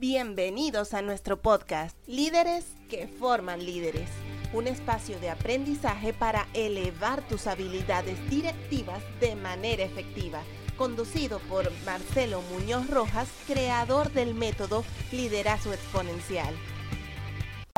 Bienvenidos a nuestro podcast, Líderes que forman líderes, un espacio de aprendizaje para elevar tus habilidades directivas de manera efectiva, conducido por Marcelo Muñoz Rojas, creador del método Liderazgo Exponencial.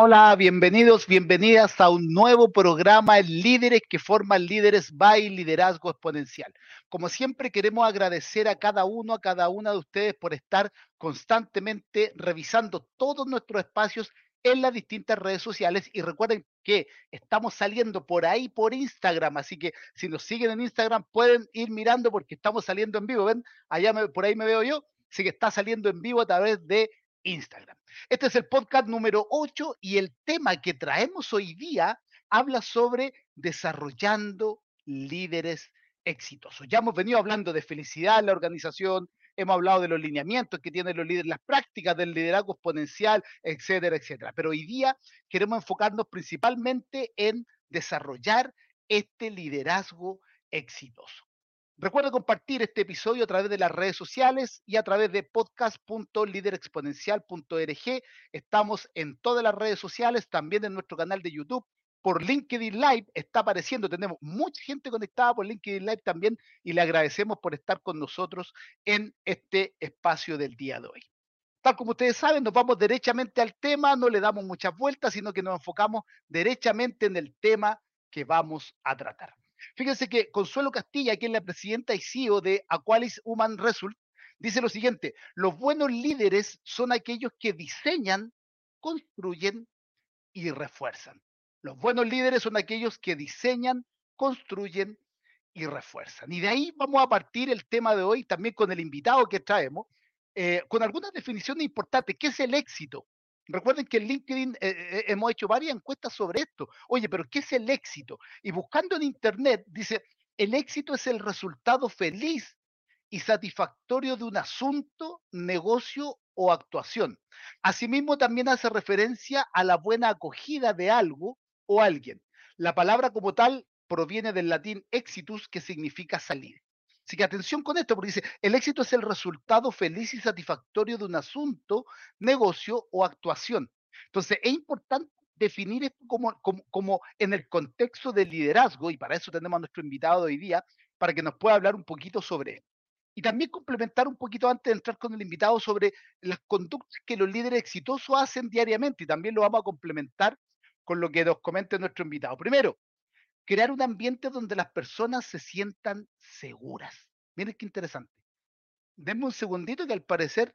Hola, bienvenidos, bienvenidas a un nuevo programa Líderes que forman líderes by Liderazgo Exponencial. Como siempre queremos agradecer a cada uno, a cada una de ustedes por estar constantemente revisando todos nuestros espacios en las distintas redes sociales. Y recuerden que estamos saliendo por ahí por Instagram, así que si nos siguen en Instagram pueden ir mirando porque estamos saliendo en vivo, ven, allá por ahí me veo yo, así que está saliendo en vivo a través de Instagram. Este es el podcast número 8 y el tema que traemos hoy día habla sobre desarrollando líderes exitosos. Ya hemos venido hablando de felicidad en la organización, hemos hablado de los lineamientos que tienen los líderes, las prácticas del liderazgo exponencial, etcétera, etcétera. Pero hoy día queremos enfocarnos principalmente en desarrollar este liderazgo exitoso. Recuerda compartir este episodio a través de las redes sociales y a través de podcast.liderexponencial.org. Estamos en todas las redes sociales, también en nuestro canal de YouTube. Por LinkedIn Live está apareciendo, tenemos mucha gente conectada por LinkedIn Live también y le agradecemos por estar con nosotros en este espacio del día de hoy. Tal como ustedes saben, nos vamos derechamente al tema, no le damos muchas vueltas, sino que nos enfocamos derechamente en el tema que vamos a tratar. Fíjense que Consuelo Castilla, quien es la presidenta y CEO de Aqualis Human Result, dice lo siguiente, los buenos líderes son aquellos que diseñan, construyen y refuerzan. Los buenos líderes son aquellos que diseñan, construyen y refuerzan. Y de ahí vamos a partir el tema de hoy también con el invitado que traemos, eh, con algunas definiciones importantes. ¿Qué es el éxito? Recuerden que en LinkedIn eh, eh, hemos hecho varias encuestas sobre esto. Oye, pero ¿qué es el éxito? Y buscando en Internet, dice, el éxito es el resultado feliz y satisfactorio de un asunto, negocio o actuación. Asimismo, también hace referencia a la buena acogida de algo o alguien. La palabra como tal proviene del latín exitus, que significa salir. Así que atención con esto, porque dice, el éxito es el resultado feliz y satisfactorio de un asunto, negocio o actuación. Entonces, es importante definir esto como, en el contexto del liderazgo, y para eso tenemos a nuestro invitado hoy día, para que nos pueda hablar un poquito sobre esto. Y también complementar un poquito antes de entrar con el invitado sobre las conductas que los líderes exitosos hacen diariamente, y también lo vamos a complementar con lo que nos comente nuestro invitado. Primero, crear un ambiente donde las personas se sientan seguras. Miren qué interesante. Denme un segundito que al parecer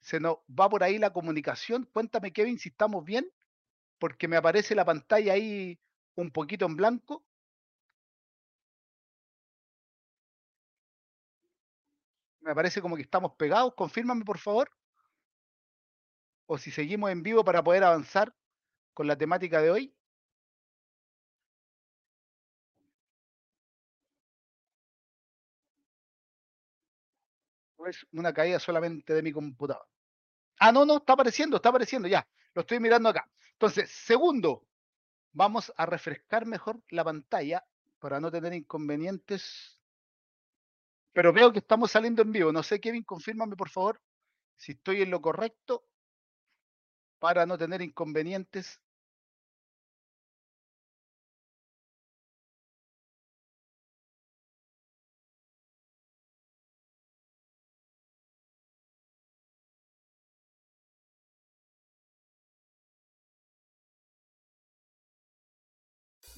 se nos va por ahí la comunicación. Cuéntame, Kevin, si estamos bien, porque me aparece la pantalla ahí un poquito en blanco. Me parece como que estamos pegados. Confírmame, por favor. O si seguimos en vivo para poder avanzar con la temática de hoy. Es una caída solamente de mi computador. Ah, no, no, está apareciendo, está apareciendo ya. Lo estoy mirando acá. Entonces, segundo, vamos a refrescar mejor la pantalla para no tener inconvenientes. Pero veo que estamos saliendo en vivo. No sé, Kevin, confírmame por favor si estoy en lo correcto para no tener inconvenientes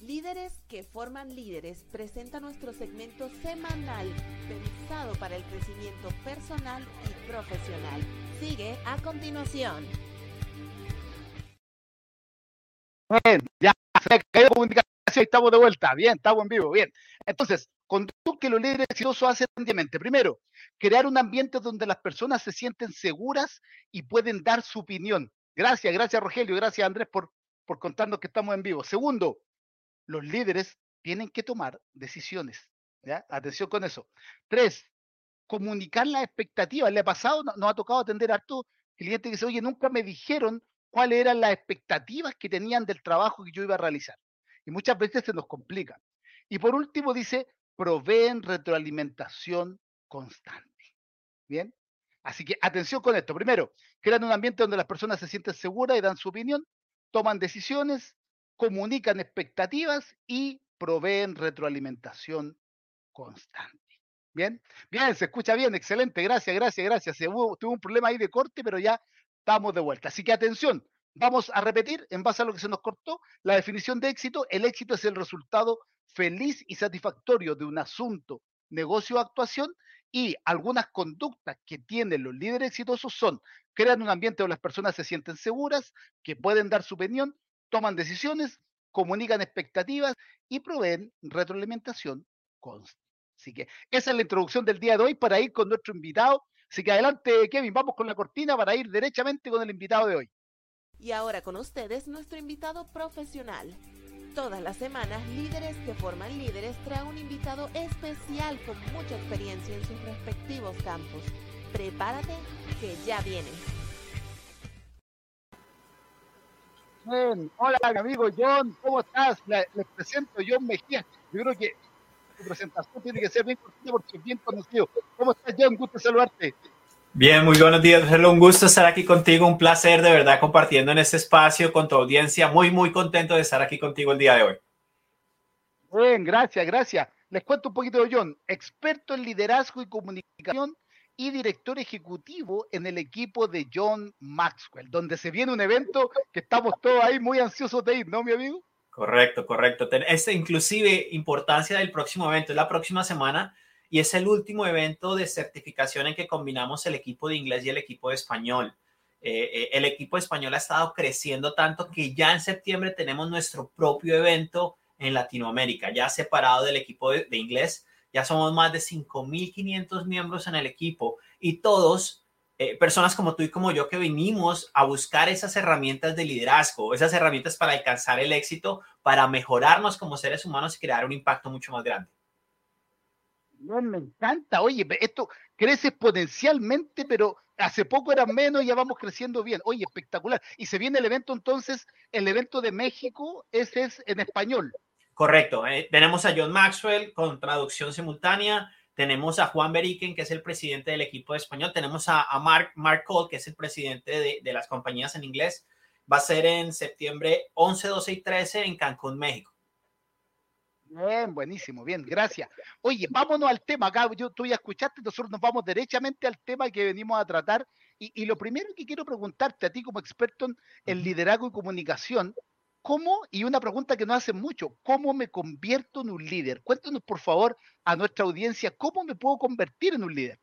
Líderes que forman líderes presenta nuestro segmento semanal pensado para el crecimiento personal y profesional. Sigue a continuación. Bien, ya se caído comunicación, estamos de vuelta. Bien, estamos en vivo, bien. Entonces, conducto que los líderes exitosos hacen diariamente. Primero, crear un ambiente donde las personas se sienten seguras y pueden dar su opinión. Gracias, gracias Rogelio, gracias Andrés por, por contarnos que estamos en vivo. Segundo, los líderes tienen que tomar decisiones. ¿ya? Atención con eso. Tres, comunicar las expectativas. Le ha pasado, nos ha tocado atender a harto clientes que dicen, oye, nunca me dijeron cuáles eran las expectativas que tenían del trabajo que yo iba a realizar. Y muchas veces se nos complica. Y por último dice, proveen retroalimentación constante. Bien. Así que atención con esto. Primero, crean un ambiente donde las personas se sienten seguras y dan su opinión, toman decisiones, comunican expectativas y proveen retroalimentación constante. Bien, bien, se escucha bien, excelente, gracias, gracias, gracias. Se hubo, tuvo un problema ahí de corte, pero ya estamos de vuelta. Así que atención, vamos a repetir en base a lo que se nos cortó la definición de éxito. El éxito es el resultado feliz y satisfactorio de un asunto, negocio o actuación y algunas conductas que tienen los líderes exitosos son crean un ambiente donde las personas se sienten seguras, que pueden dar su opinión, toman decisiones, comunican expectativas y proveen retroalimentación constante. Así que esa es la introducción del día de hoy para ir con nuestro invitado. Así que adelante, Kevin, vamos con la cortina para ir derechamente con el invitado de hoy. Y ahora con ustedes nuestro invitado profesional. Todas las semanas, líderes que forman líderes trae un invitado especial con mucha experiencia en sus respectivos campos. Prepárate, que ya hola, mi amigo John, ¿cómo estás? Les presento John Mejía. Yo creo que tu presentación tiene que ser bien cortita porque es bien conocido. ¿Cómo estás, John? Gusto saludarte. Bien, muy buenos días, Un gusto estar aquí contigo. Un placer de verdad compartiendo en este espacio con tu audiencia. Muy, muy contento de estar aquí contigo el día de hoy. Bien, gracias, gracias. Les cuento un poquito de John, experto en liderazgo y comunicación y director ejecutivo en el equipo de John Maxwell, donde se viene un evento que estamos todos ahí muy ansiosos de ir, ¿no, mi amigo? Correcto, correcto. Esta inclusive importancia del próximo evento es la próxima semana y es el último evento de certificación en que combinamos el equipo de inglés y el equipo de español. Eh, eh, el equipo español ha estado creciendo tanto que ya en septiembre tenemos nuestro propio evento en Latinoamérica, ya separado del equipo de inglés. Ya somos más de 5.500 miembros en el equipo y todos eh, personas como tú y como yo que venimos a buscar esas herramientas de liderazgo, esas herramientas para alcanzar el éxito, para mejorarnos como seres humanos y crear un impacto mucho más grande. me encanta. Oye, esto crece exponencialmente, pero hace poco era menos y ya vamos creciendo bien. Oye, espectacular. Y se viene el evento entonces, el evento de México, ese es en español. Correcto. Eh, tenemos a John Maxwell con traducción simultánea tenemos a Juan Beriken, que es el presidente del equipo de español, tenemos a, Mark, Mark Cole, que es el presidente de, las compañías en inglés. Va a ser en septiembre 11, 12 y 13 en Cancún, México. Bien, buenísimo, bien, gracias. Oye, vámonos al tema. Acá yo, tú ya escuchaste, nosotros nos vamos derechamente al tema que venimos a tratar. Y, lo primero que quiero preguntarte a ti como experto en liderazgo y comunicación, ¿Cómo? Y una pregunta que nos hacen mucho, ¿cómo me convierto en un líder? Cuéntanos, por favor, a nuestra audiencia, ¿cómo me puedo convertir en un líder?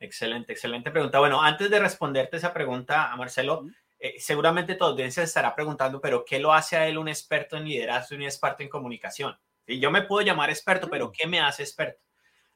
Excelente, excelente pregunta. Bueno, antes de responderte esa pregunta a Marcelo, eh, seguramente tu audiencia estará preguntando, pero ¿qué lo hace a él un experto en liderazgo y un experto en comunicación? Y yo me puedo llamar experto, pero ¿qué me hace experto?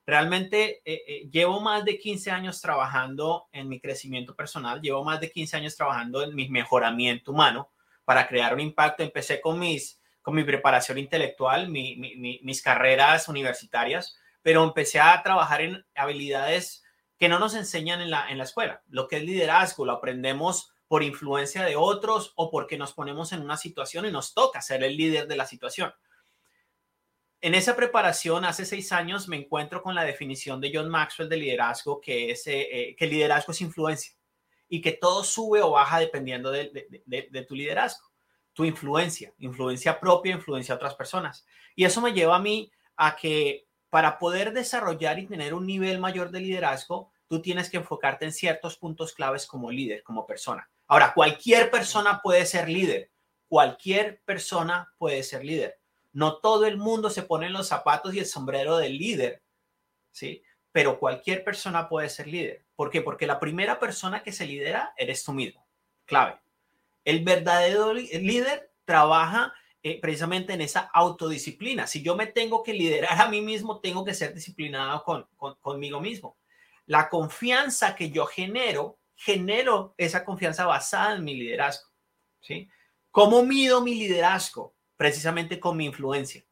Realmente eh, eh, llevo más de 15 años trabajando en mi crecimiento personal, llevo más de 15 años trabajando en mi mejoramiento humano para crear un impacto. Empecé con, mis, con mi preparación intelectual, mis carreras universitarias, pero empecé a trabajar en habilidades que no nos enseñan en la, en la escuela. Lo que es liderazgo lo aprendemos por influencia de otros o porque nos ponemos en una situación y nos toca ser el líder de la situación. En esa preparación, hace seis años, me encuentro con la definición de John Maxwell de liderazgo, que es eh, eh, que liderazgo es influencia y que todo sube o baja dependiendo de, tu liderazgo, tu influencia, influencia propia, influencia a otras personas. Y eso me lleva a mí a que para poder desarrollar y tener un nivel mayor de liderazgo, tú tienes que enfocarte en ciertos puntos claves como líder, como persona. Ahora, cualquier persona puede ser líder, cualquier persona puede ser líder. No todo el mundo se pone los zapatos y el sombrero del líder, ¿sí? Pero cualquier persona puede ser líder. ¿Por qué? Porque la primera persona que se lidera eres tú mismo. Clave. El verdadero líder trabaja eh, precisamente en esa autodisciplina. Si yo me tengo que liderar a mí mismo, tengo que ser disciplinado con, conmigo mismo. La confianza que yo genero, genero esa confianza basada en mi liderazgo. ¿sí? ¿Cómo mido mi liderazgo? Precisamente con mi influencia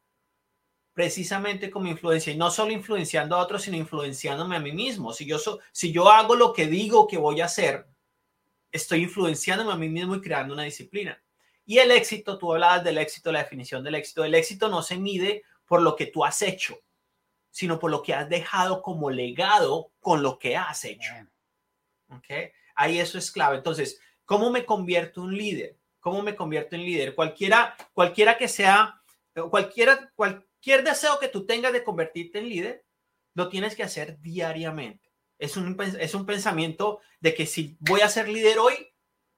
precisamente con mi influencia y no solo influenciando a otros, sino influenciándome a mí mismo. Si yo, si yo hago lo que digo que voy a hacer, estoy influenciándome a mí mismo y creando una disciplina. Y el éxito, tú hablabas del éxito, la definición del éxito. El éxito no se mide por lo que tú has hecho, sino por lo que has dejado como legado con lo que has hecho. ¿ok? Ahí eso es clave. Entonces, ¿cómo me convierto en un líder? ¿Cómo me convierto en líder? Cualquiera, cualquiera que sea, cualquiera, cualquier deseo que tú tengas de convertirte en líder, lo tienes que hacer diariamente. Es un, es un pensamiento de que si voy a ser líder hoy,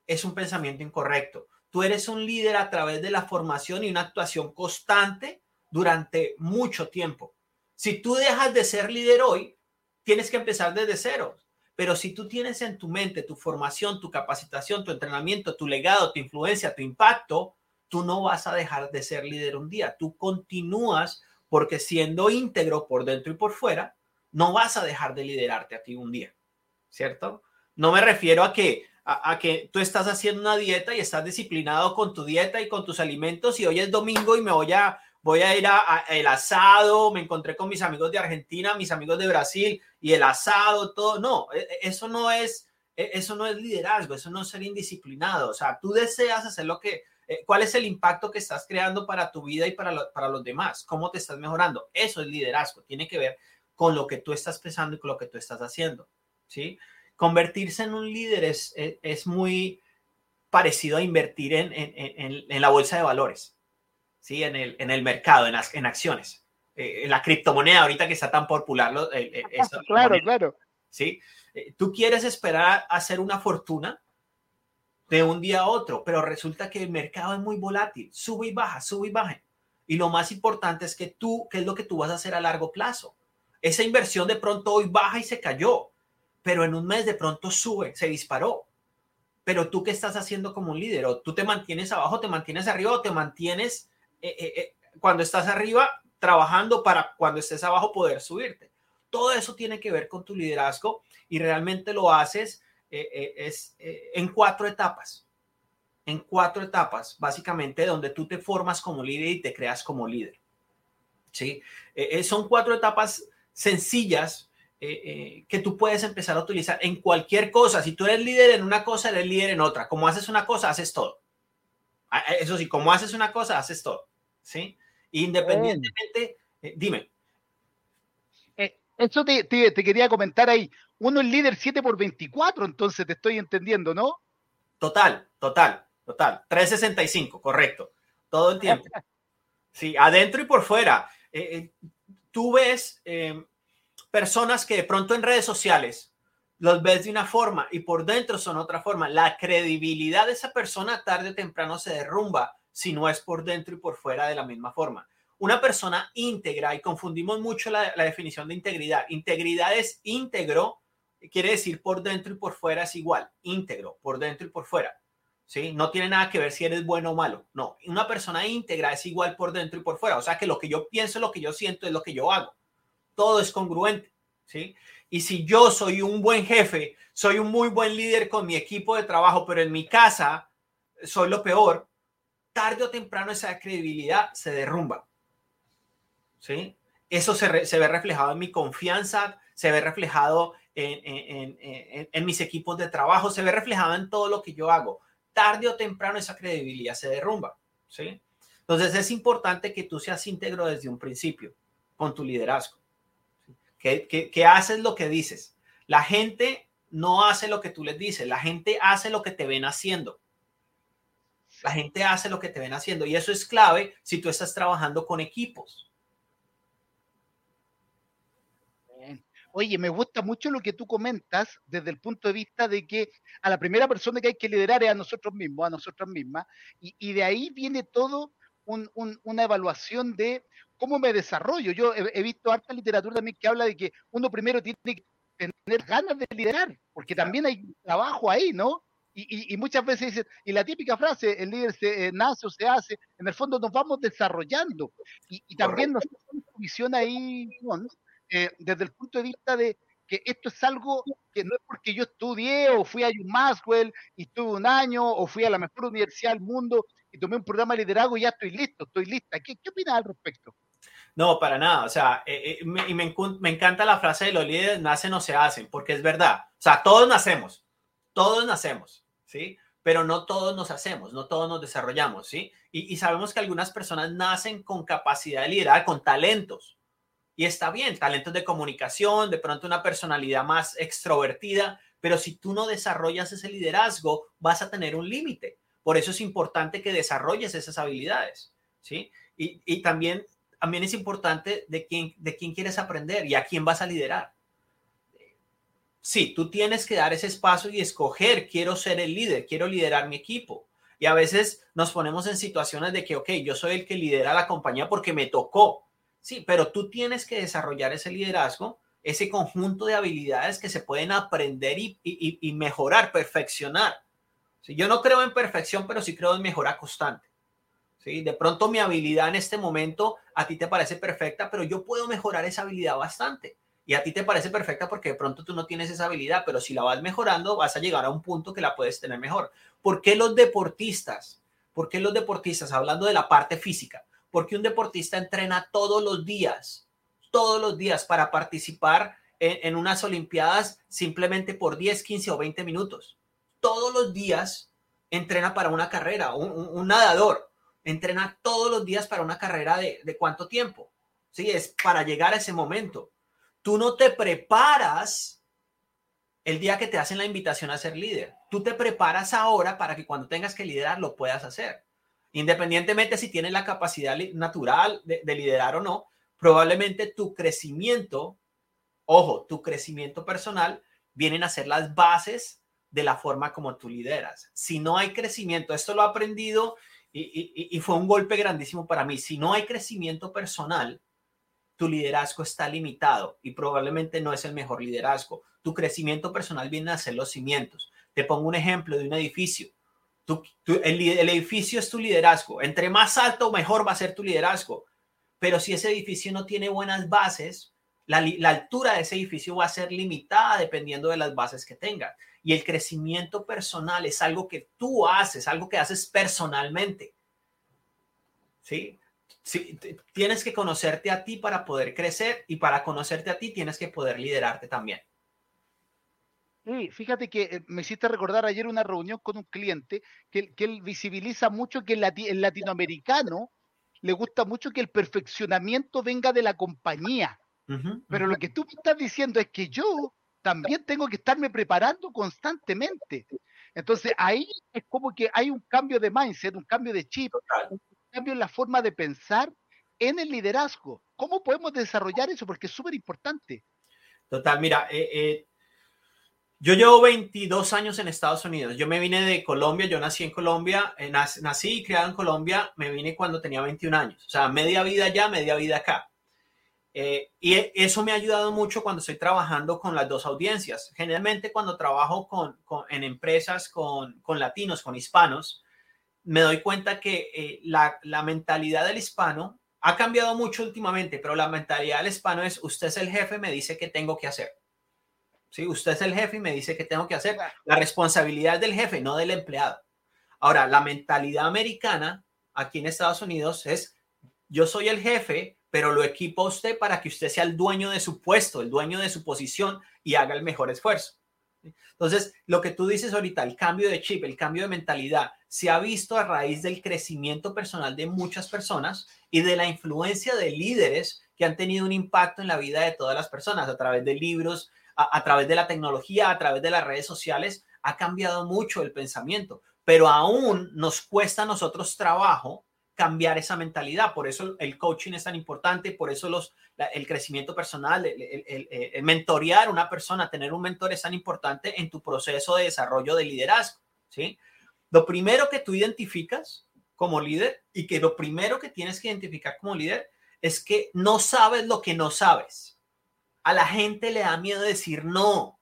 es un pensamiento incorrecto. Tú eres un líder a través de la formación y una actuación constante durante mucho tiempo. Si tú dejas de ser líder hoy, tienes que empezar desde cero. Pero si tú tienes en tu mente tu formación, tu capacitación, tu entrenamiento, tu legado, tu influencia, tu impacto, tú no vas a dejar de ser líder un día. Tú continúas porque siendo íntegro por dentro y por fuera, no vas a dejar de liderarte a ti un día, ¿cierto? No me refiero a que a, que tú estás haciendo una dieta y estás disciplinado con tu dieta y con tus alimentos y hoy es domingo y me voy a voy a ir a, el asado, me encontré con mis amigos de Argentina, mis amigos de Brasil y el asado, todo. No, e, e, eso no es e, eso no es liderazgo, eso no es ser indisciplinado. O sea, tú deseas hacer lo que eh, ¿Cuál es el impacto que estás creando para tu vida y para, para los demás? ¿Cómo te estás mejorando? Eso es liderazgo. Tiene que ver con lo que tú estás pensando y con lo que tú estás haciendo. ¿sí? Convertirse en un líder es, es, muy parecido a invertir en, en, en, la bolsa de valores, ¿sí? en, el, en el mercado, en, en acciones. Eh, en la criptomoneda, ahorita que está tan popular. Lo, claro, claro. ¿sí? Eh, tú quieres esperar a hacer una fortuna de un día a otro, pero resulta que el mercado es muy volátil, sube y baja, sube y baja. Y lo más importante es que tú, ¿qué es lo que tú vas a hacer a largo plazo? Esa inversión de pronto hoy baja y se cayó, pero en un mes de pronto sube, se disparó. Pero tú qué estás haciendo como un líder? ¿O tú te mantienes abajo, te mantienes arriba o te mantienes eh, eh, eh, cuando estás arriba trabajando para cuando estés abajo poder subirte? Todo eso tiene que ver con tu liderazgo y realmente lo haces eh, eh, es eh, en cuatro etapas. En cuatro etapas, básicamente, donde tú te formas como líder y te creas como líder. ¿Sí? son cuatro etapas sencillas que tú puedes empezar a utilizar en cualquier cosa. Si tú eres líder en una cosa, eres líder en otra. Como haces una cosa, haces todo. Ah, eso sí, como haces una cosa, haces todo. ¿Sí? Independientemente, dime. Eso te, te, quería comentar ahí uno es líder 7 por 24, entonces te estoy entendiendo, ¿no? Total, total, total. 365, correcto. Todo el tiempo. Sí, adentro y por fuera. Eh, eh, tú ves eh, personas que de pronto en redes sociales los ves de una forma y por dentro son otra forma. La credibilidad de esa persona tarde o temprano se derrumba si no es por dentro y por fuera de la misma forma. Una persona íntegra, y confundimos mucho la, definición de integridad. Integridad es íntegro quiere decir por dentro y por fuera es igual, íntegro, por dentro y por fuera. ¿Sí? No tiene nada que ver si eres bueno o malo. No, una persona íntegra es igual por dentro y por fuera. O sea que lo que yo pienso, lo que yo siento es lo que yo hago. Todo es congruente. ¿sí? Y si yo soy un buen jefe, soy un muy buen líder con mi equipo de trabajo, pero en mi casa soy lo peor, tarde o temprano esa credibilidad se derrumba. ¿Sí? Eso se, se ve reflejado en mi confianza, se ve reflejado en, mis equipos de trabajo, se ve reflejado en todo lo que yo hago. Tarde o temprano esa credibilidad se derrumba, ¿sí? Entonces es importante que tú seas íntegro desde un principio con tu liderazgo, que, que, haces lo que dices. La gente no hace lo que tú les dices, la gente hace lo que te ven haciendo. La gente hace lo que te ven haciendo y eso es clave si tú estás trabajando con equipos. Oye, me gusta mucho lo que tú comentas desde el punto de vista de que a la primera persona que hay que liderar es a nosotros mismos, a nosotras mismas, y, de ahí viene todo una evaluación de cómo me desarrollo. Yo he, visto harta literatura también que habla de que uno primero tiene que tener ganas de liderar, porque también hay trabajo ahí, ¿no? Y, muchas veces dicen, y la típica frase, el líder se eh, nace o se hace, en el fondo nos vamos desarrollando. Y, también nos visión ahí, ¿no? Eh, desde el punto de vista de que esto es algo que no es porque yo estudié o fui a John Maxwell y estuve un año o fui a la mejor universidad del mundo y tomé un programa de liderazgo y ya estoy listo, estoy lista. ¿Qué, qué opinas al respecto? No, para nada. O sea, eh, eh, me, y me, me, encanta la frase de los líderes, nacen o se hacen, porque es verdad. O sea, todos nacemos, todos nacemos, ¿sí? Pero no todos nos hacemos, no todos nos desarrollamos, ¿sí? Y, y sabemos que algunas personas nacen con capacidad de liderar, con talentos, y está bien, talentos de comunicación, de pronto una personalidad más extrovertida, pero si tú no desarrollas ese liderazgo, vas a tener un límite. Por eso es importante que desarrolles esas habilidades, ¿sí? Y, y también, también es importante de quién, de quién quieres aprender y a quién vas a liderar. Sí, tú tienes que dar ese espacio y escoger, quiero ser el líder, quiero liderar mi equipo. Y a veces nos ponemos en situaciones de que, ok, yo soy el que lidera la compañía porque me tocó. Sí, pero tú tienes que desarrollar ese liderazgo, ese conjunto de habilidades que se pueden aprender y, mejorar, perfeccionar. Sí, yo no creo en perfección, pero sí creo en mejora constante. ¿sí? De pronto mi habilidad en este momento a ti te parece perfecta, pero yo puedo mejorar esa habilidad bastante. Y a ti te parece perfecta porque de pronto tú no tienes esa habilidad, pero si la vas mejorando, vas a llegar a un punto que la puedes tener mejor. ¿Por qué los deportistas? ¿Por qué los deportistas? Hablando de la parte física. Porque un deportista entrena todos los días, todos los días para participar en, unas Olimpiadas simplemente por 10, 15 o 20 minutos. Todos los días entrena para una carrera, un nadador entrena todos los días para una carrera de, de cuánto tiempo. Sí, es para llegar a ese momento. Tú no te preparas el día que te hacen la invitación a ser líder. Tú te preparas ahora para que cuando tengas que liderar lo puedas hacer. Independientemente si tienes la capacidad natural de, de liderar o no, probablemente tu crecimiento, ojo, tu crecimiento personal vienen a ser las bases de la forma como tú lideras. Si no hay crecimiento, esto lo he aprendido y, y, fue un golpe grandísimo para mí. Si no hay crecimiento personal, tu liderazgo está limitado y probablemente no es el mejor liderazgo. Tu crecimiento personal viene a ser los cimientos. Te pongo un ejemplo de un edificio. El, edificio es tu liderazgo. Entre más alto, mejor va a ser tu liderazgo. Pero si ese edificio no tiene buenas bases, la, la altura de ese edificio va a ser limitada dependiendo de las bases que tenga. Y el crecimiento personal es algo que tú haces, algo que haces personalmente. ¿Sí? Sí, tienes que conocerte a ti para poder crecer y para conocerte a ti tienes que poder liderarte también. Sí, fíjate que eh, me hiciste recordar ayer una reunión con un cliente que, que él visibiliza mucho que el, lati el, latinoamericano le gusta mucho que el perfeccionamiento venga de la compañía. Uh -huh, Pero uh -huh. lo que tú me estás diciendo es que yo también tengo que estarme preparando constantemente. Entonces ahí es como que hay un cambio de mindset, un cambio de chip, un cambio en la forma de pensar en el liderazgo. ¿Cómo podemos desarrollar eso? Porque es súper importante. Total, mira, eh, eh, yo llevo 22 años en Estados Unidos. Yo me vine de Colombia, yo nací en Colombia, eh, nací y criado en Colombia, me vine cuando tenía 21 años. O sea, media vida allá, media vida acá. Eh, y eso me ha ayudado mucho cuando estoy trabajando con las dos audiencias. Generalmente cuando trabajo con, en empresas con, con, latinos, con hispanos, me doy cuenta que eh, la, la, mentalidad del hispano ha cambiado mucho últimamente, pero la mentalidad del hispano es usted es el jefe, me dice que tengo que hacer. ¿Sí? Usted es el jefe y me dice que tengo que hacer. La responsabilidad es del jefe, no del empleado. Ahora, la mentalidad americana aquí en Estados Unidos es yo soy el jefe, pero lo equipa usted para que usted sea el dueño de su puesto, el dueño de su posición y haga el mejor esfuerzo. Entonces, lo que tú dices ahorita, el cambio de chip, el cambio de mentalidad, se ha visto a raíz del crecimiento personal de muchas personas y de la influencia de líderes que han tenido un impacto en la vida de todas las personas a través de libros, a, través de la tecnología, a través de las redes sociales. Ha cambiado mucho el pensamiento, pero aún nos cuesta nosotros trabajo cambiar esa mentalidad. Por eso el coaching es tan importante, por eso los, el crecimiento personal, el, el, mentorear una persona, tener un mentor es tan importante en tu proceso de desarrollo de liderazgo. ¿sí? Lo primero que tú identificas como líder y que lo primero que tienes que identificar como líder es que no sabes lo que no sabes. A la gente le da miedo decir no.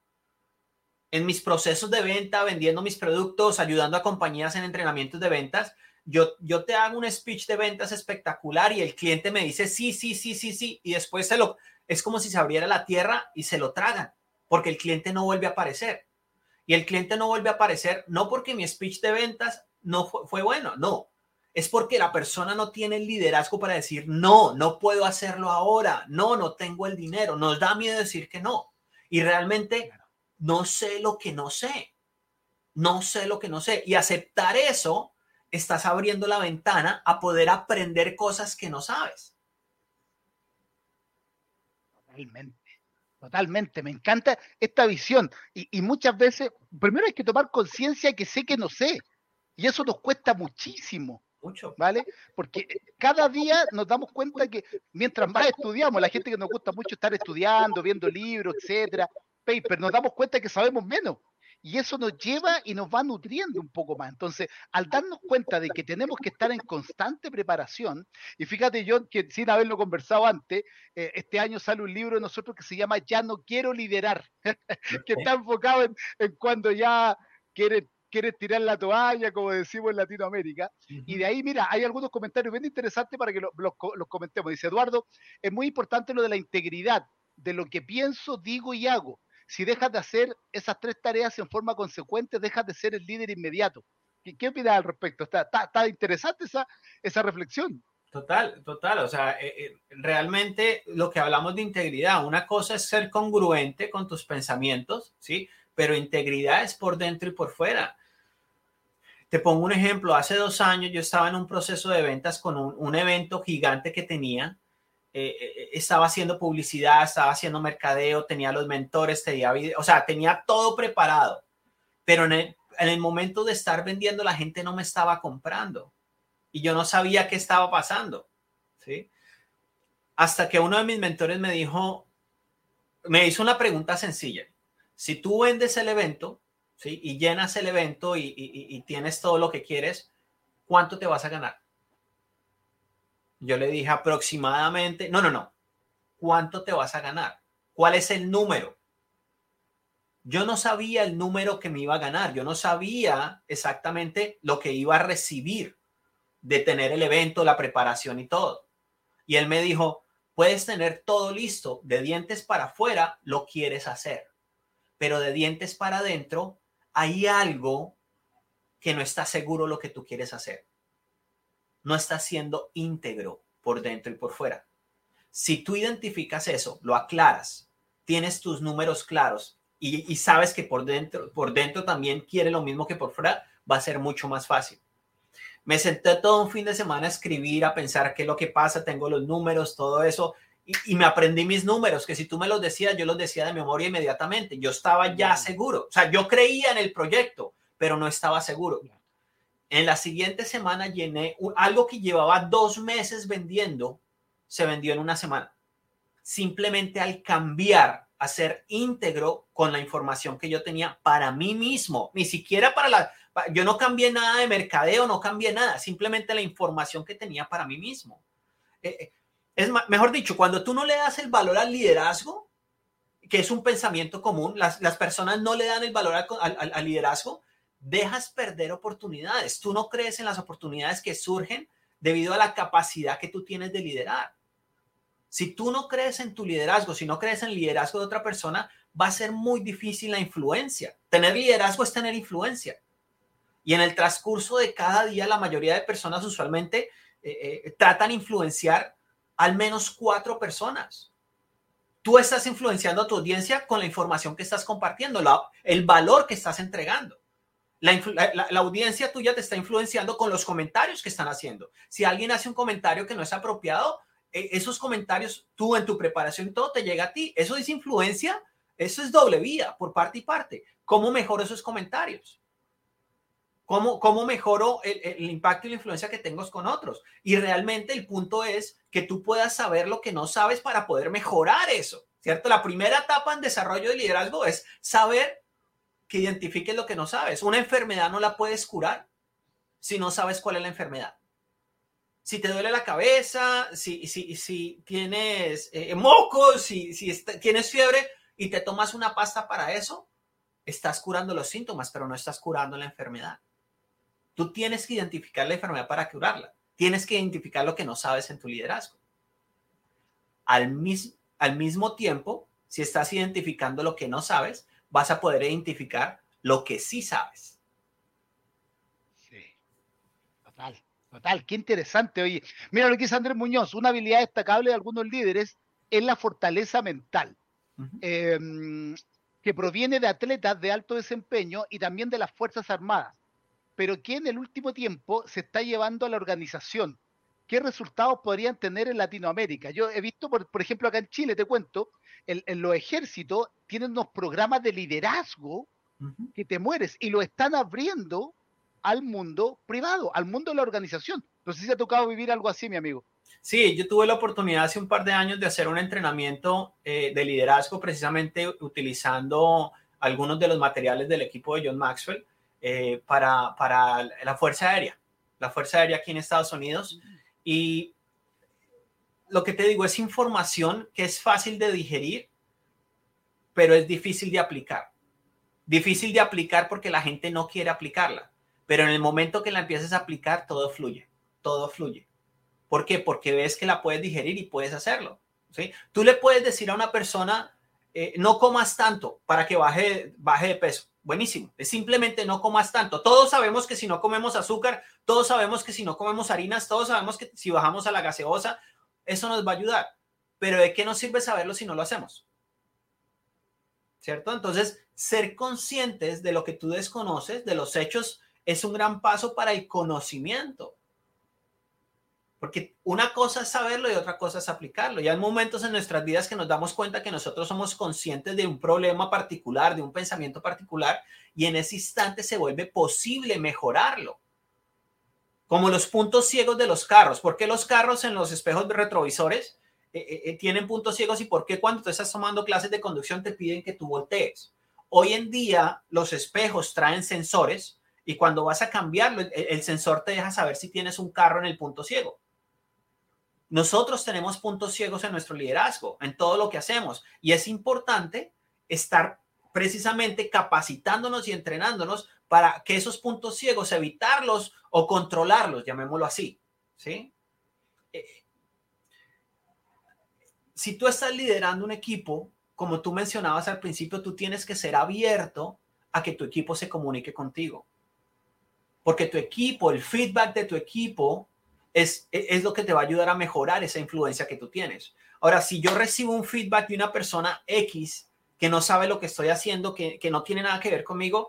En mis procesos de venta, vendiendo mis productos, ayudando a compañías en entrenamientos de ventas, yo, yo te hago un speech de ventas espectacular y el cliente me dice sí, sí, sí, sí, sí, y después se lo, es como si se abriera la tierra y se lo tragan, porque el cliente no vuelve a aparecer. Y el cliente no vuelve a aparecer no porque mi speech de ventas no fue, fue bueno, no. Es porque la persona no tiene el liderazgo para decir, no, no puedo hacerlo ahora, no, no tengo el dinero, nos da miedo decir que no. Y realmente no sé lo que no sé, no sé lo que no sé. Y aceptar eso estás abriendo la ventana a poder aprender cosas que no sabes. Totalmente. Totalmente, me encanta esta visión. Y, muchas veces, primero hay que tomar conciencia que sé que no sé. Y eso nos cuesta muchísimo. Mucho. ¿Vale? Porque cada día nos damos cuenta que mientras más estudiamos, la gente que nos gusta mucho estar estudiando, viendo libros, etcétera, paper, nos damos cuenta que sabemos menos y eso nos lleva y nos va nutriendo un poco más. Entonces, al darnos cuenta de que tenemos que estar en constante preparación, y fíjate, John, que sin haberlo conversado antes, eh, este año sale un libro de nosotros que se llama Ya no quiero liderar, que está enfocado en, cuando ya quieres quieres tirar la toalla, como decimos en Latinoamérica. Y de ahí, mira, hay algunos comentarios bien interesantes para que los, los comentemos. Dice Eduardo, es muy importante lo de la integridad, de lo que pienso, digo y hago si dejas de hacer esas tres tareas en forma consecuente, dejas de ser el líder inmediato. ¿Qué, qué opinas al respecto? Está, está, interesante esa, esa reflexión. Total, total. O sea, eh, eh, realmente lo que hablamos de integridad, una cosa es ser congruente con tus pensamientos, ¿sí? Pero integridad es por dentro y por fuera. Te pongo un ejemplo. Hace dos años yo estaba en un proceso de ventas con un, evento gigante que tenía eh, eh, estaba haciendo publicidad, estaba haciendo mercadeo, tenía los mentores, tenía video, o sea, tenía todo preparado, pero en el, en el momento de estar vendiendo la gente no me estaba comprando y yo no sabía qué estaba pasando, ¿sí? Hasta que uno de mis mentores me dijo, me hizo una pregunta sencilla. Si tú vendes el evento, ¿sí? Y llenas el evento y, y tienes todo lo que quieres, ¿cuánto te vas a ganar? Yo le dije aproximadamente, no, no, no, ¿cuánto te vas a ganar? ¿Cuál es el número? Yo no sabía el número que me iba a ganar, yo no sabía exactamente lo que iba a recibir de tener el evento, la preparación y todo. Y él me dijo, puedes tener todo listo, de dientes para afuera lo quieres hacer, pero de dientes para adentro hay algo que no está seguro lo que tú quieres hacer no estás siendo íntegro por dentro y por fuera. Si tú identificas eso, lo aclaras, tienes tus números claros y, sabes que por dentro, por dentro también quiere lo mismo que por fuera, va a ser mucho más fácil. Me senté todo un fin de semana a escribir, a pensar qué es lo que pasa, tengo los números, todo eso, y, y, me aprendí mis números, que si tú me los decías, yo los decía de memoria inmediatamente. Yo estaba ya seguro. O sea, yo creía en el proyecto, pero no estaba seguro. En la siguiente semana llené algo que llevaba dos meses vendiendo, se vendió en una semana. Simplemente al cambiar a ser íntegro con la información que yo tenía para mí mismo, ni siquiera para la... Yo no cambié nada de mercadeo, no cambié nada, simplemente la información que tenía para mí mismo. Eh, eh, es mejor dicho, cuando tú no le das el valor al liderazgo, que es un pensamiento común, las, personas no le dan el valor al liderazgo, dejas perder oportunidades. Tú no crees en las oportunidades que surgen debido a la capacidad que tú tienes de liderar. Si tú no crees en tu liderazgo, si no crees en el liderazgo de otra persona, va a ser muy difícil la influencia. Tener liderazgo es tener influencia. Y en el transcurso de cada día, la mayoría de personas usualmente eh, eh, tratan de influenciar al menos cuatro personas. Tú estás influenciando a tu audiencia con la información que estás compartiendo, el valor que estás entregando. La, audiencia tuya te está influenciando con los comentarios que están haciendo. Si alguien hace un comentario que no es apropiado, e, esos comentarios, tú en tu preparación, todo te llega a ti. Eso es influencia, eso es doble vía por parte y parte. ¿Cómo mejoro esos comentarios? ¿Cómo, cómo mejoro el, el, impacto y la influencia que tengo con otros? Y realmente el punto es que tú puedas saber lo que no sabes para poder mejorar eso, ¿cierto? La primera etapa en desarrollo de liderazgo es saber que identifiques lo que no sabes. Una enfermedad no la puedes curar si no sabes cuál es la enfermedad. Si te duele la cabeza, si, si, si tienes eh, mocos, si, si tienes fiebre y te tomas una pasta para eso, estás curando los síntomas, pero no estás curando la enfermedad. Tú tienes que identificar la enfermedad para curarla. Tienes que identificar lo que no sabes en tu liderazgo. Al, mis, al mismo tiempo, si estás identificando lo que no sabes, vas a poder identificar lo que sí sabes. Sí, total, total, qué interesante. Oye, mira lo que dice Andrés Muñoz, una habilidad destacable de algunos líderes es la fortaleza mental, em, que proviene de atletas de alto desempeño y también de las Fuerzas Armadas, pero que en el último tiempo se está llevando a la organización. qué resultados podrían tener en Latinoamérica. Yo he visto, por, ejemplo, acá en Chile, te cuento, en, los ejércitos tienen unos programas de liderazgo que te mueres y lo están abriendo al mundo privado, al mundo de la organización. No sé si ha tocado vivir algo así, mi amigo. Sí, yo tuve la oportunidad hace un par de años de hacer un entrenamiento eh, de liderazgo precisamente utilizando algunos de los materiales del equipo de John Maxwell eh, para, para la Fuerza Aérea, la Fuerza Aérea aquí en Estados Unidos. Y lo que te digo es información que es fácil de digerir, pero es difícil de aplicar. Difícil de aplicar porque la gente no quiere aplicarla, pero en el momento que la empieces a aplicar, todo fluye, todo fluye. ¿Por qué? Porque ves que la puedes digerir y puedes hacerlo. ¿sí? Tú le puedes decir a una persona, eh, no comas tanto para que baje, baje de peso. Buenísimo. Es simplemente no comas tanto. Todos sabemos que si no comemos azúcar, todos sabemos que si no comemos harinas, todos sabemos que si bajamos a la gaseosa, eso nos va a ayudar. Pero ¿de qué nos sirve saberlo si no lo hacemos? ¿Cierto? Entonces, ser conscientes de lo que tú desconoces, de los hechos, es un gran paso para el conocimiento. Porque una cosa es saberlo y otra cosa es aplicarlo. Y hay momentos en nuestras vidas que nos damos cuenta que nosotros somos conscientes de un problema particular, de un pensamiento particular, y en ese instante se vuelve posible mejorarlo. Como los puntos ciegos de los carros. ¿Por qué los carros en los espejos retrovisores eh, eh, eh, tienen puntos ciegos y por qué cuando tú estás tomando clases de conducción te piden que tú voltees? Hoy en día los espejos traen sensores y cuando vas a cambiarlo, el sensor te deja saber si tienes un carro en el punto ciego. Nosotros tenemos puntos ciegos en nuestro liderazgo, en todo lo que hacemos, y es importante estar precisamente capacitándonos y entrenándonos para que esos puntos ciegos, evitarlos o controlarlos, llamémoslo así, ¿sí? Eh, si tú estás liderando un equipo, como tú mencionabas al principio, tú tienes que ser abierto a que tu equipo se comunique contigo. Porque tu equipo, el feedback de tu equipo es, es lo que te va a ayudar a mejorar esa influencia que tú tienes. Ahora, si yo recibo un feedback de una persona X que no sabe lo que estoy haciendo, que, que no tiene nada que ver conmigo,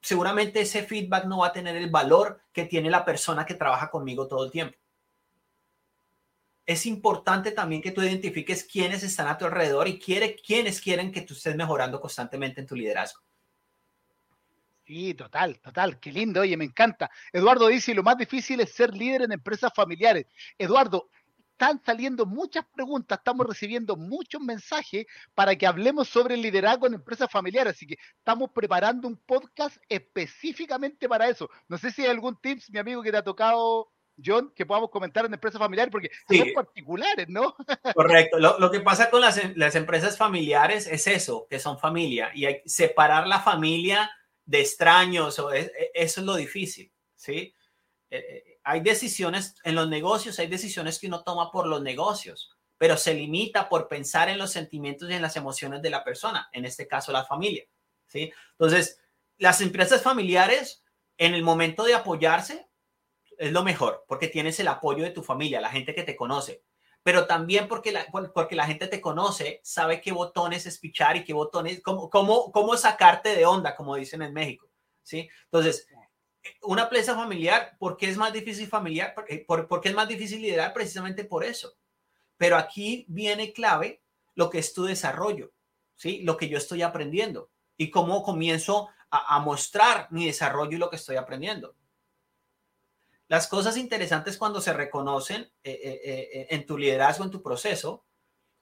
seguramente ese feedback no va a tener el valor que tiene la persona que trabaja conmigo todo el tiempo. Es importante también que tú identifiques quiénes están a tu alrededor y quiere, quiénes quieren que tú estés mejorando constantemente en tu liderazgo. Sí, total, total, qué lindo, oye, me encanta. Eduardo dice, lo más difícil es ser líder en empresas familiares. Eduardo, están saliendo muchas preguntas, estamos recibiendo muchos mensajes para que hablemos sobre el liderazgo en empresas familiares, así que estamos preparando un podcast específicamente para eso. No sé si hay algún tips, mi amigo, que te ha tocado, John, que podamos comentar en empresas familiares, porque son particulares, ¿no? Correcto. Lo, que pasa con las, las empresas familiares es eso, que son familia, y hay separar la familia de extraños, o e, eso es lo difícil, ¿sí? Eh, eh, hay decisiones en los negocios, hay decisiones que uno toma por los negocios, pero se limita por pensar en los sentimientos y en las emociones de la persona, en este caso la familia, ¿sí? Entonces, las empresas familiares, en el momento de apoyarse, es lo mejor, porque tienes el apoyo de tu familia, la gente que te conoce, pero también porque la, porque la gente te conoce, sabe qué botones espichar y qué botones, cómo, cómo, cómo sacarte de onda, como dicen en México, ¿sí? Entonces, una empresa familiar, ¿por qué es más difícil familiar? Porque, porque es más difícil liderar precisamente por eso. Pero aquí viene clave lo que es tu desarrollo, ¿sí? Lo que yo estoy aprendiendo y cómo comienzo a, a mostrar mi desarrollo y lo que estoy aprendiendo. Las cosas interesantes cuando se reconocen eh, eh, eh, en tu liderazgo, en tu proceso,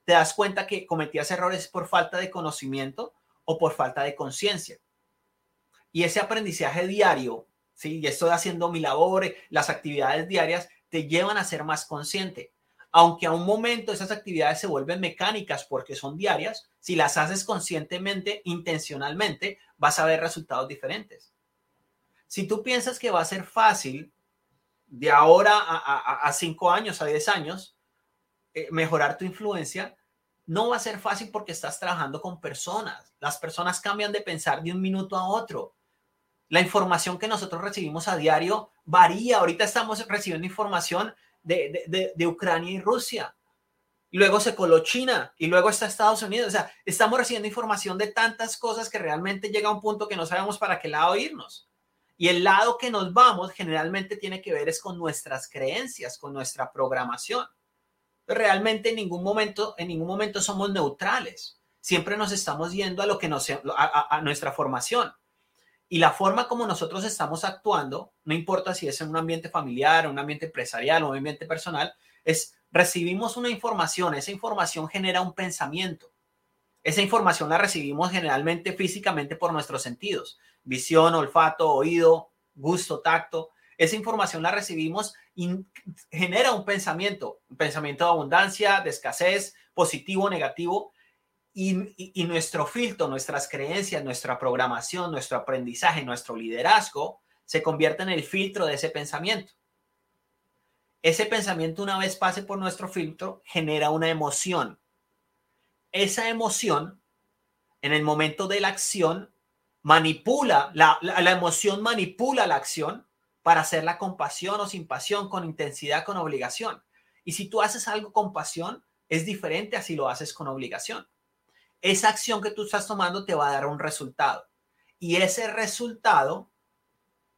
te das cuenta que cometías errores por falta de conocimiento o por falta de conciencia. Y ese aprendizaje diario, ¿sí? y estoy haciendo mi labor, las actividades diarias, te llevan a ser más consciente. Aunque a un momento esas actividades se vuelven mecánicas porque son diarias, si las haces conscientemente, intencionalmente, vas a ver resultados diferentes. Si tú piensas que va a ser fácil de ahora a, cinco años, a diez años, eh, mejorar tu influencia, no va a ser fácil porque estás trabajando con personas. Las personas cambian de pensar de un minuto a otro. La información que nosotros recibimos a diario varía. Ahorita estamos recibiendo información de, de Ucrania y Rusia. Y luego se coló China y luego está Estados Unidos. O sea, estamos recibiendo información de tantas cosas que realmente llega a un punto que no sabemos para qué lado irnos. Y el lado que nos vamos generalmente tiene que ver es con nuestras creencias, con nuestra programación. Realmente en ningún momento, en ningún momento somos neutrales. Siempre nos estamos yendo a lo que nos, a, nuestra formación. Y la forma como nosotros estamos actuando, no importa si es en un ambiente familiar, un ambiente empresarial o un ambiente personal, es recibimos una información, esa información genera un pensamiento. Esa información la recibimos generalmente físicamente por nuestros sentidos, visión, olfato, oído, gusto, tacto. Esa información la recibimos y genera un pensamiento, un pensamiento de abundancia, de escasez, positivo, negativo. Y, y nuestro filtro, nuestras creencias, nuestra programación, nuestro aprendizaje, nuestro liderazgo se convierte en el filtro de ese pensamiento. Ese pensamiento una vez pase por nuestro filtro genera una emoción, esa emoción, en el momento de la acción, manipula, la, emoción manipula la acción para hacerla con pasión o sin pasión, con intensidad, con obligación. Y si tú haces algo con pasión, es diferente a si lo haces con obligación. Esa acción que tú estás tomando te va a dar un resultado. Y ese resultado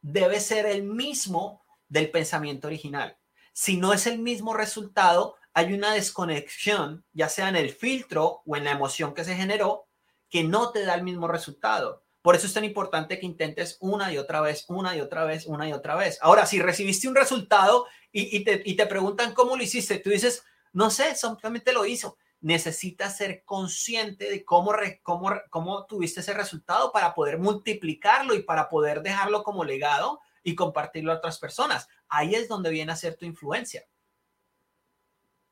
debe ser el mismo del pensamiento original. Si no es el mismo resultado, hay una desconexión, ya sea en el filtro o en la emoción que se generó, que no te da el mismo resultado. Por eso es tan importante que intentes una y otra vez, una y otra vez, una y otra vez. Ahora, si recibiste un resultado y, te, preguntan cómo lo hiciste, tú dices, no sé, simplemente lo hizo. Necesitas ser consciente de cómo, tuviste ese resultado para poder multiplicarlo y para poder dejarlo como legado y compartirlo a otras personas. Ahí es donde viene a ser tu influencia.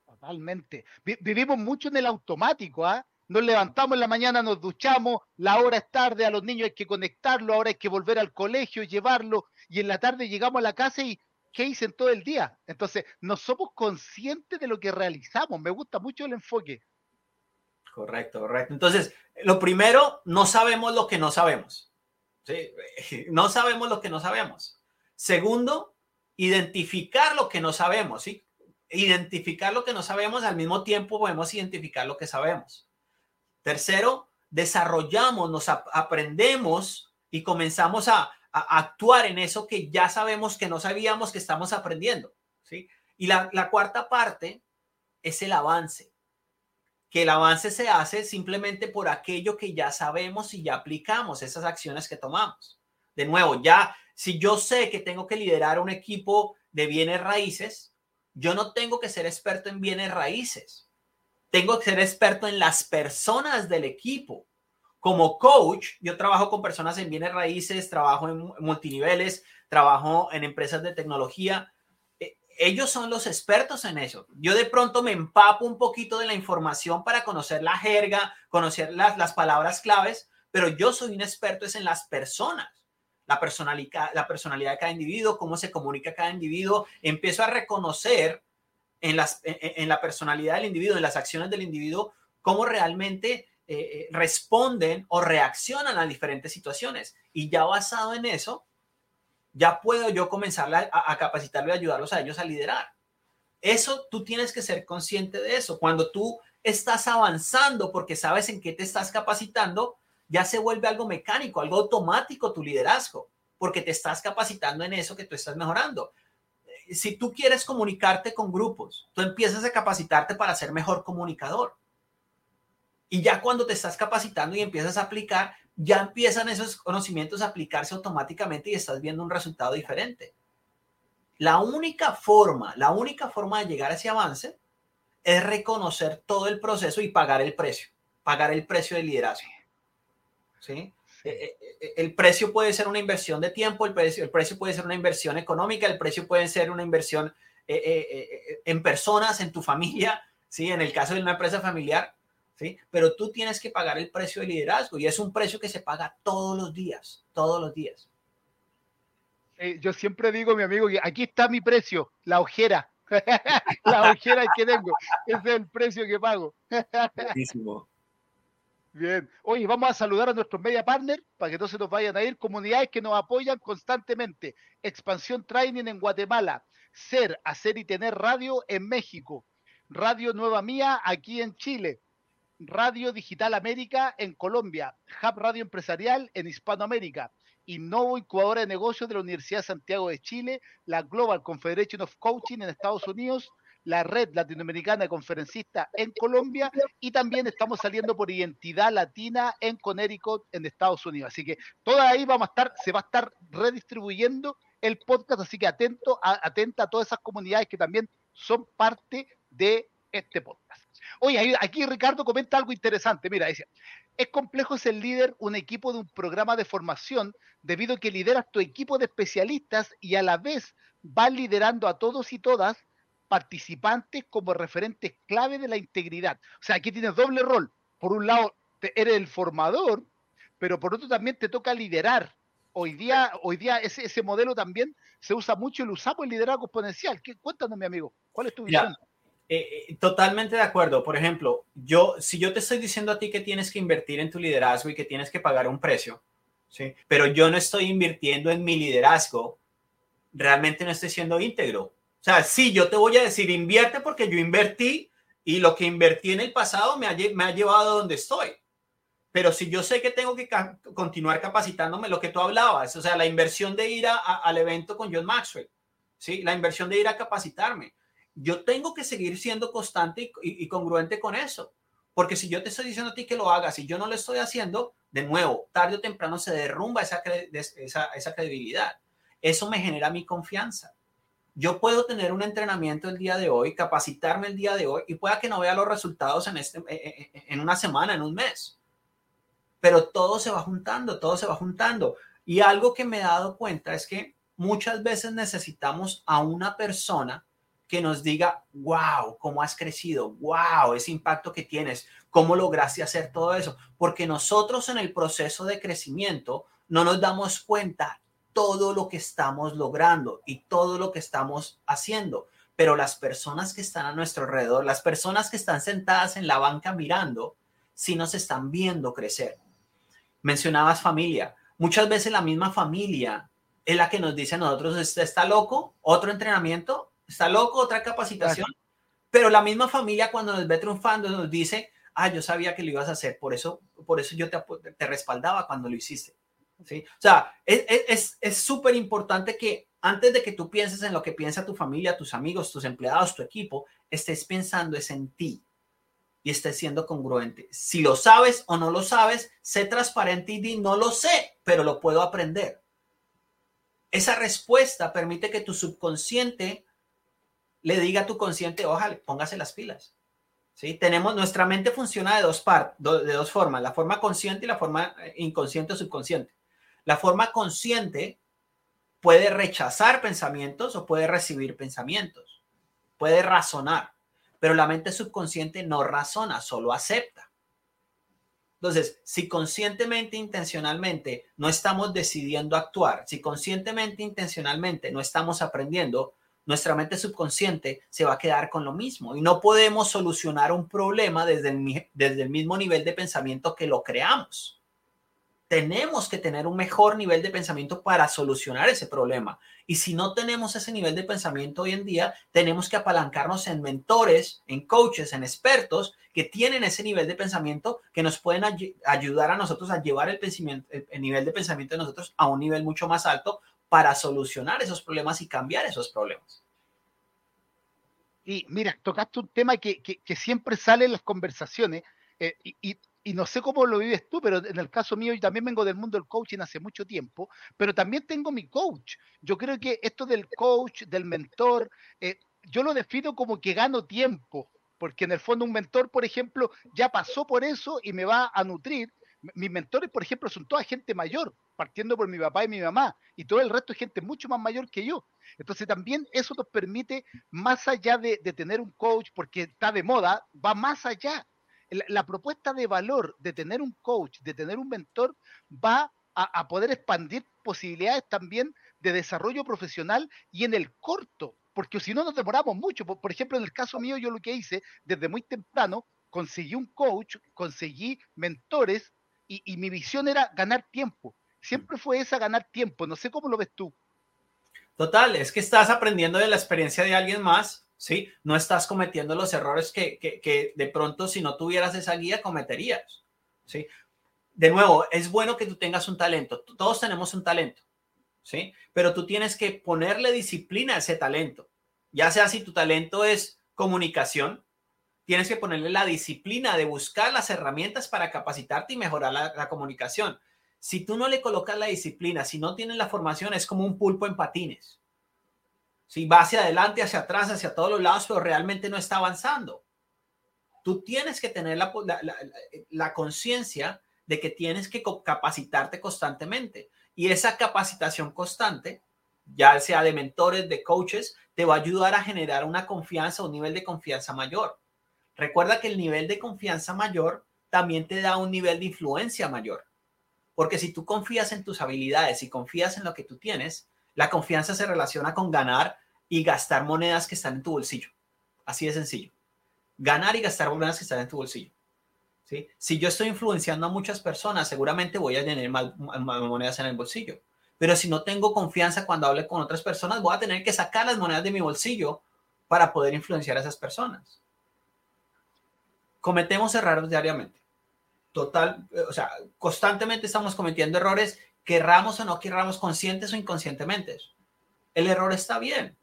Totalmente. vivimos mucho en el automático, ¿ah? Nos levantamos en la mañana, nos duchamos, la hora es tarde, a los niños hay que conectarlo, ahora hay que volver al colegio, llevarlo, y en la tarde llegamos a la casa y ¿qué hice todo el día? Entonces, no somos conscientes de lo que realizamos. Me gusta mucho el enfoque. Correcto, correcto. Entonces, lo primero, no sabemos lo que no sabemos. No sabemos lo que no sabemos. Segundo, identificar lo que no sabemos. ¿sí? identificar lo que no sabemos, al mismo tiempo podemos identificar lo que sabemos. Tercero, desarrollamos, nos aprendemos y comenzamos a, actuar en eso que ya sabemos que no sabíamos que estamos aprendiendo. ¿sí? Y la, la cuarta parte es el avance, que el avance se hace simplemente por aquello que ya sabemos y ya aplicamos, esas acciones que tomamos. De nuevo, ya si yo sé que tengo que liderar un equipo de bienes raíces, yo no tengo que ser experto en bienes raíces. Tengo que ser experto en las personas del equipo. Como coach, yo trabajo con personas en bienes raíces, trabajo en multiniveles, trabajo en empresas de tecnología. E, ellos son los expertos en eso. Yo de pronto me empapo un poquito de la información para conocer la jerga, conocer las, las palabras claves, pero yo soy un experto es en las personas la personalidad, la personalidad de cada individuo, cómo se comunica cada individuo. Empiezo a reconocer en, la personalidad del individuo, en las acciones del individuo, cómo realmente eh, eh, responden o reaccionan a diferentes situaciones. Y ya basado en eso, ya puedo yo comenzar a, a capacitarlo y ayudarlos a ellos a liderar. Eso tú tienes que ser consciente de eso. Cuando tú estás avanzando porque sabes en qué te estás capacitando, ya se vuelve algo mecánico, algo automático tu liderazgo, porque te estás capacitando en eso que tú estás mejorando. Si tú quieres comunicarte con grupos, tú empiezas a capacitarte para ser mejor comunicador. Y ya cuando te estás capacitando y empiezas a aplicar, ya empiezan esos conocimientos a aplicarse automáticamente y estás viendo un resultado diferente. La única forma, la única forma de llegar a ese avance es reconocer todo el proceso y pagar el precio, pagar el precio del liderazgo. ¿sí? Eh, eh, eh, el precio puede ser una inversión de tiempo, el precio, el precio puede ser una inversión económica, el precio puede ser una inversión en personas, en tu familia, ¿sí? En el caso de una empresa familiar, ¿sí? Pero tú tienes que pagar el precio de liderazgo y es un precio que se paga todos los días, todos los días. yo siempre digo, mi amigo, que aquí está mi precio, la ojera. la ojera que tengo, ese es el precio que pago. Buenísimo. Bien. Oye, vamos a saludar a nuestros media partners para que no se nos vayan a ir. Comunidades que nos apoyan constantemente. Expansión Training en Guatemala. Ser, hacer y tener radio en México. Radio Nueva Mía aquí en Chile. Radio Digital América en Colombia. Hub Radio Empresarial en Hispanoamérica. Innovo Incubadora de Negocios de la Universidad de Santiago de Chile, la Global Confederation of Coaching en Estados Unidos, la Red Latinoamericana de Conferencistas en Colombia y también estamos saliendo por Identidad Latina en Connecticut en Estados Unidos. Así que toda ahí vamos a estar, se va a estar redistribuyendo el podcast, así que atento, atenta a todas esas comunidades que también son parte de este podcast. Oye, aquí Ricardo comenta algo interesante. Mira, dice, es complejo ser líder un equipo de un programa de formación debido a que lideras tu equipo de especialistas y a la vez vas liderando a todos y todas participantes como referentes clave de la integridad. O sea, aquí tienes doble rol. Por un lado, eres el formador, pero por otro también te toca liderar. Hoy día, hoy día ese, ese modelo también se usa mucho y lo usamos en liderazgo exponencial. ¿Qué, cuéntanos, mi amigo, ¿cuál es tu visión? Eh, eh, totalmente de acuerdo. Por ejemplo, yo, si yo te estoy diciendo a ti que tienes que invertir en tu liderazgo y que tienes que pagar un precio, ¿sí? pero yo no estoy invirtiendo en mi liderazgo, realmente no estoy siendo íntegro. O sea, sí, yo te voy a decir, invierte porque yo invertí y lo que invertí en el pasado me ha, llevado a donde estoy. Pero si yo sé que tengo que continuar capacitándome, lo que tú hablabas, o sea, la inversión de ir al evento con John Maxwell, ¿sí? la inversión de ir a capacitarme yo tengo que seguir siendo constante y, congruente con eso. Porque si yo te estoy diciendo a ti que lo hagas y yo no lo estoy haciendo, de nuevo, tarde o temprano se derrumba esa credibilidad. Eso me genera mi confianza. Yo puedo tener un entrenamiento el día de hoy, capacitarme el día de hoy y pueda que no vea los resultados en, este, en una semana, en un mes. Pero todo se va juntando, todo se va juntando. Y algo que me he dado cuenta es que muchas veces necesitamos a una persona que nos diga, wow, cómo has crecido, wow, ese impacto que tienes, cómo lograste hacer todo eso. Porque nosotros en el proceso de crecimiento no nos damos cuenta todo lo que estamos logrando y todo lo que estamos haciendo. Pero las personas que están a nuestro alrededor, las personas que están sentadas en la banca mirando, sí nos están viendo crecer. Mencionabas familia. Muchas veces la misma familia es la que nos dice a nosotros, está loco, otro entrenamiento, está loco, otra capacitación, pero la misma familia cuando nos ve triunfando nos dice, ah, yo sabía que lo ibas a hacer, por eso, por eso yo te, te respaldaba cuando lo hiciste. ¿Sí? O sea, es súper es, importante que antes de que tú pienses en lo que piensa tu familia, tus amigos, tus empleados, tu equipo, estés pensando es en ti y estés siendo congruente. Si lo sabes o no lo sabes, sé transparente y di, no lo sé, pero lo puedo aprender. Esa respuesta permite que tu subconsciente le diga a tu consciente, ojalá, póngase las pilas. ¿Sí? Tenemos, nuestra mente funciona de dos, de dos formas, la forma consciente y la forma eh, inconsciente o subconsciente. La forma consciente puede rechazar pensamientos o puede recibir pensamientos, puede razonar, pero la mente subconsciente no razona, solo acepta. Entonces, si conscientemente, intencionalmente no estamos decidiendo actuar, si conscientemente, intencionalmente no estamos aprendiendo, nuestra mente subconsciente se va a quedar con lo mismo y no podemos solucionar un problema desde el, desde el mismo nivel de pensamiento que lo creamos. Tenemos que tener un mejor nivel de pensamiento para solucionar ese problema. Y si no tenemos ese nivel de pensamiento hoy en día, tenemos que apalancarnos en mentores, en coaches, en expertos que tienen ese nivel de pensamiento que nos pueden ayudar a nosotros a llevar el, el nivel de pensamiento de nosotros a un nivel mucho más alto para solucionar esos problemas y cambiar esos problemas. Y mira, tocaste un tema que, siempre sale en las conversaciones eh, y, no sé cómo lo vives tú, pero en el caso mío yo también vengo del mundo del coaching hace mucho tiempo, pero también tengo mi coach. Yo creo que esto del coach, del mentor, eh, yo lo defino como que gano tiempo, porque en el fondo un mentor, por ejemplo, ya pasó por eso y me va a nutrir mis mentores, por ejemplo, son toda gente mayor, partiendo por mi papá y mi mamá, y todo el resto es gente mucho más mayor que yo. Entonces también eso nos permite, más allá de, tener un coach, porque está de moda, va más allá. La, propuesta de valor de tener un coach, de tener un mentor, va a, poder expandir posibilidades también de desarrollo profesional y en el corto, porque si no nos demoramos mucho. por ejemplo, en el caso mío, yo lo que hice desde muy temprano, conseguí un coach, conseguí mentores y, mi visión era ganar tiempo. Siempre fue esa, ganar tiempo. No sé cómo lo ves tú. Total, es que estás aprendiendo de la experiencia de alguien más, ¿sí? No estás cometiendo los errores que, que, de pronto si no tuvieras esa guía cometerías, ¿sí? de nuevo, es bueno que tú tengas un talento. Todos tenemos un talento, ¿sí? Pero tú tienes que ponerle disciplina a ese talento. Ya sea si tu talento es comunicación, tienes que ponerle la disciplina de buscar las herramientas para capacitarte y mejorar la, comunicación. Si tú no le colocas la disciplina, si no tienes la formación, es como un pulpo en patines. Si va hacia adelante, hacia atrás, hacia todos los lados, pero realmente no está avanzando. Tú tienes que tener la, la conciencia de que tienes que capacitarte constantemente. Y esa capacitación constante, ya sea de mentores, de coaches, te va a ayudar a generar una confianza, un nivel de confianza mayor. Recuerda que el nivel de confianza mayor también te da un nivel de influencia mayor. Porque si tú confías en tus habilidades y confías en lo que tú tienes, la confianza se relaciona con ganar y gastar monedas que están en tu bolsillo. Así de sencillo. Ganar y gastar monedas que están en tu bolsillo. Si yo estoy influenciando a muchas personas, seguramente voy a tener más, monedas en el bolsillo. Pero si no tengo confianza cuando hable con otras personas, voy a tener que sacar las monedas de mi bolsillo para poder influenciar a esas personas. Cometemos errores diariamente. Total, o sea, constantemente estamos cometiendo errores, querramos o no querramos, conscientes o inconscientemente. El error está bien.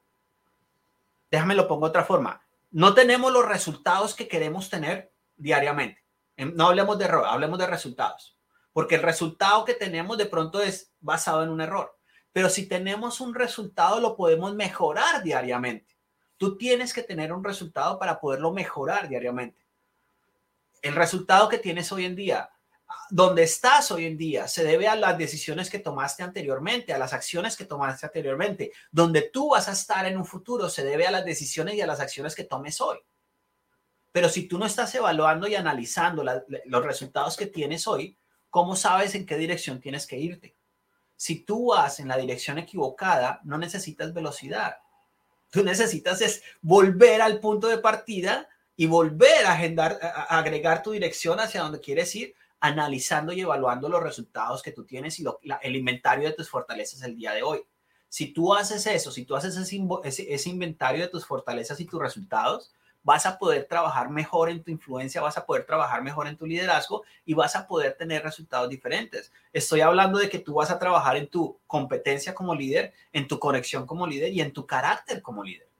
Déjame lo pongo de otra forma. No tenemos los resultados que queremos tener diariamente. No hablemos de error, hablemos de resultados. Porque el resultado que tenemos de pronto es basado en un error. Pero si tenemos un resultado, lo podemos mejorar diariamente. Tú tienes que tener un resultado para poderlo mejorar diariamente. El resultado que tienes hoy en día, donde estás hoy en día, se debe a las decisiones que tomaste anteriormente, a las acciones que tomaste anteriormente. Donde tú vas a estar en un futuro, se debe a las decisiones y a las acciones que tomes hoy. Pero si tú no estás evaluando y analizando los resultados que tienes hoy, ¿cómo sabes en qué dirección tienes que irte? Si tú vas en la dirección equivocada, no necesitas velocidad. Tú necesitas es volver al punto de partida y volver a, agendar, a agregar tu dirección hacia donde quieres ir, analizando y evaluando los resultados que tú tienes y el inventario de tus fortalezas el día de hoy. Si tú haces eso, si tú haces ese inventario de tus fortalezas y tus resultados, vas a poder trabajar mejor en tu influencia, vas a poder trabajar mejor en tu liderazgo y vas a poder tener resultados diferentes. Estoy hablando de que tú vas a trabajar en tu competencia como líder, en tu conexión como líder y en tu carácter como líder.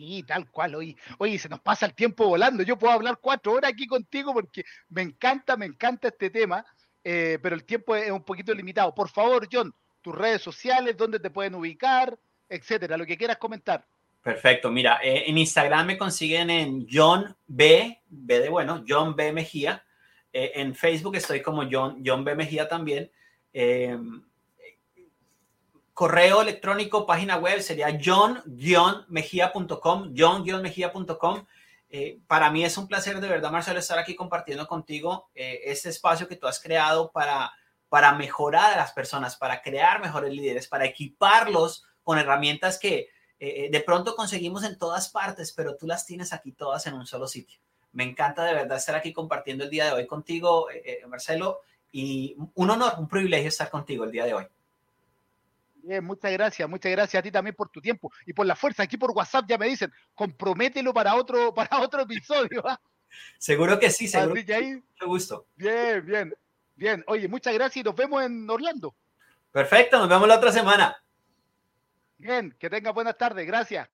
Sí, tal cual. Oye, oye, se nos pasa el tiempo volando. Yo puedo hablar cuatro horas aquí contigo porque me encanta, me encanta este tema, eh, pero el tiempo es un poquito limitado. Por favor, John, tus redes sociales, dónde te pueden ubicar, etcétera, lo que quieras comentar. Perfecto, mira, eh, en Instagram me consiguen en John B, B de bueno, John B Mejía. Eh, en Facebook estoy como John, John B Mejía también. Correo electrónico, página web sería john-mejía.com, john-mejía.com. para mí es un placer de verdad, Marcelo, estar aquí compartiendo contigo este espacio que tú has creado para, para mejorar a las personas, para crear mejores líderes, para equiparlos con herramientas que, eh, eh, de pronto conseguimos en todas partes, pero tú las tienes aquí todas en un solo sitio. Me encanta de verdad estar aquí compartiendo el día de hoy contigo, eh, Marcelo, y un honor, un privilegio estar contigo el día de hoy. Bien, muchas gracias, muchas gracias a ti también por tu tiempo y por la fuerza. Aquí por WhatsApp ya me dicen, compromételo para otro, para otro episodio. ¿ah? Seguro que sí, seguro. Mucho gusto. Bien, bien, bien. Oye, muchas gracias y nos vemos en Orlando. Perfecto, nos vemos la otra semana. Bien, que tenga buenas tardes. Gracias.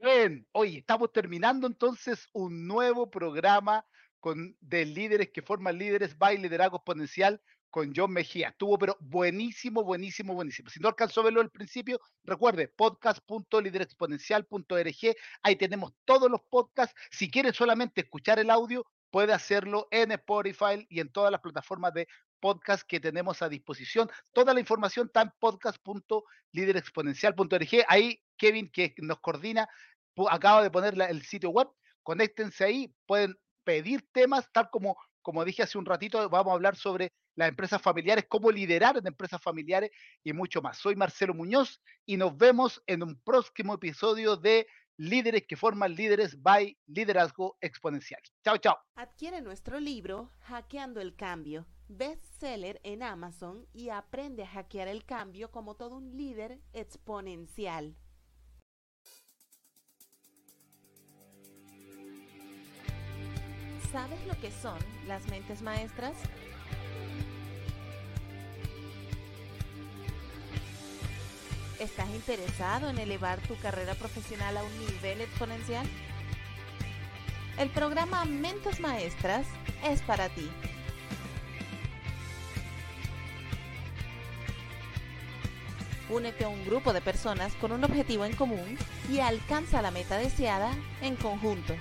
Bien, hoy estamos terminando entonces un nuevo programa con, de líderes que forman líderes by liderazgo exponencial con John Mejía. Estuvo pero buenísimo, buenísimo, buenísimo. Si no alcanzó a verlo al principio, recuerde podcast.liderexponencial.org. Ahí tenemos todos los podcasts. Si quiere solamente escuchar el audio, puede hacerlo en Spotify y en todas las plataformas de podcast que tenemos a disposición. Toda la información está en podcast.liderexponencial.org. Ahí Kevin, que nos coordina, acaba de poner el sitio web. Conéctense ahí, pueden pedir temas, tal como, como dije hace un ratito, vamos a hablar sobre las empresas familiares, cómo liderar en empresas familiares y mucho más. Soy Marcelo Muñoz y nos vemos en un próximo episodio de Líderes que forman líderes by Liderazgo Exponencial. Chao, chao. Adquiere nuestro libro Hackeando el Cambio, bestseller en Amazon y aprende a hackear el cambio como todo un líder exponencial. ¿Sabes lo que son las mentes maestras? ¿Estás interesado en elevar tu carrera profesional a un nivel exponencial? El programa Mentes Maestras es para ti. Únete a un grupo de personas con un objetivo en común y alcanza la meta deseada en conjunto.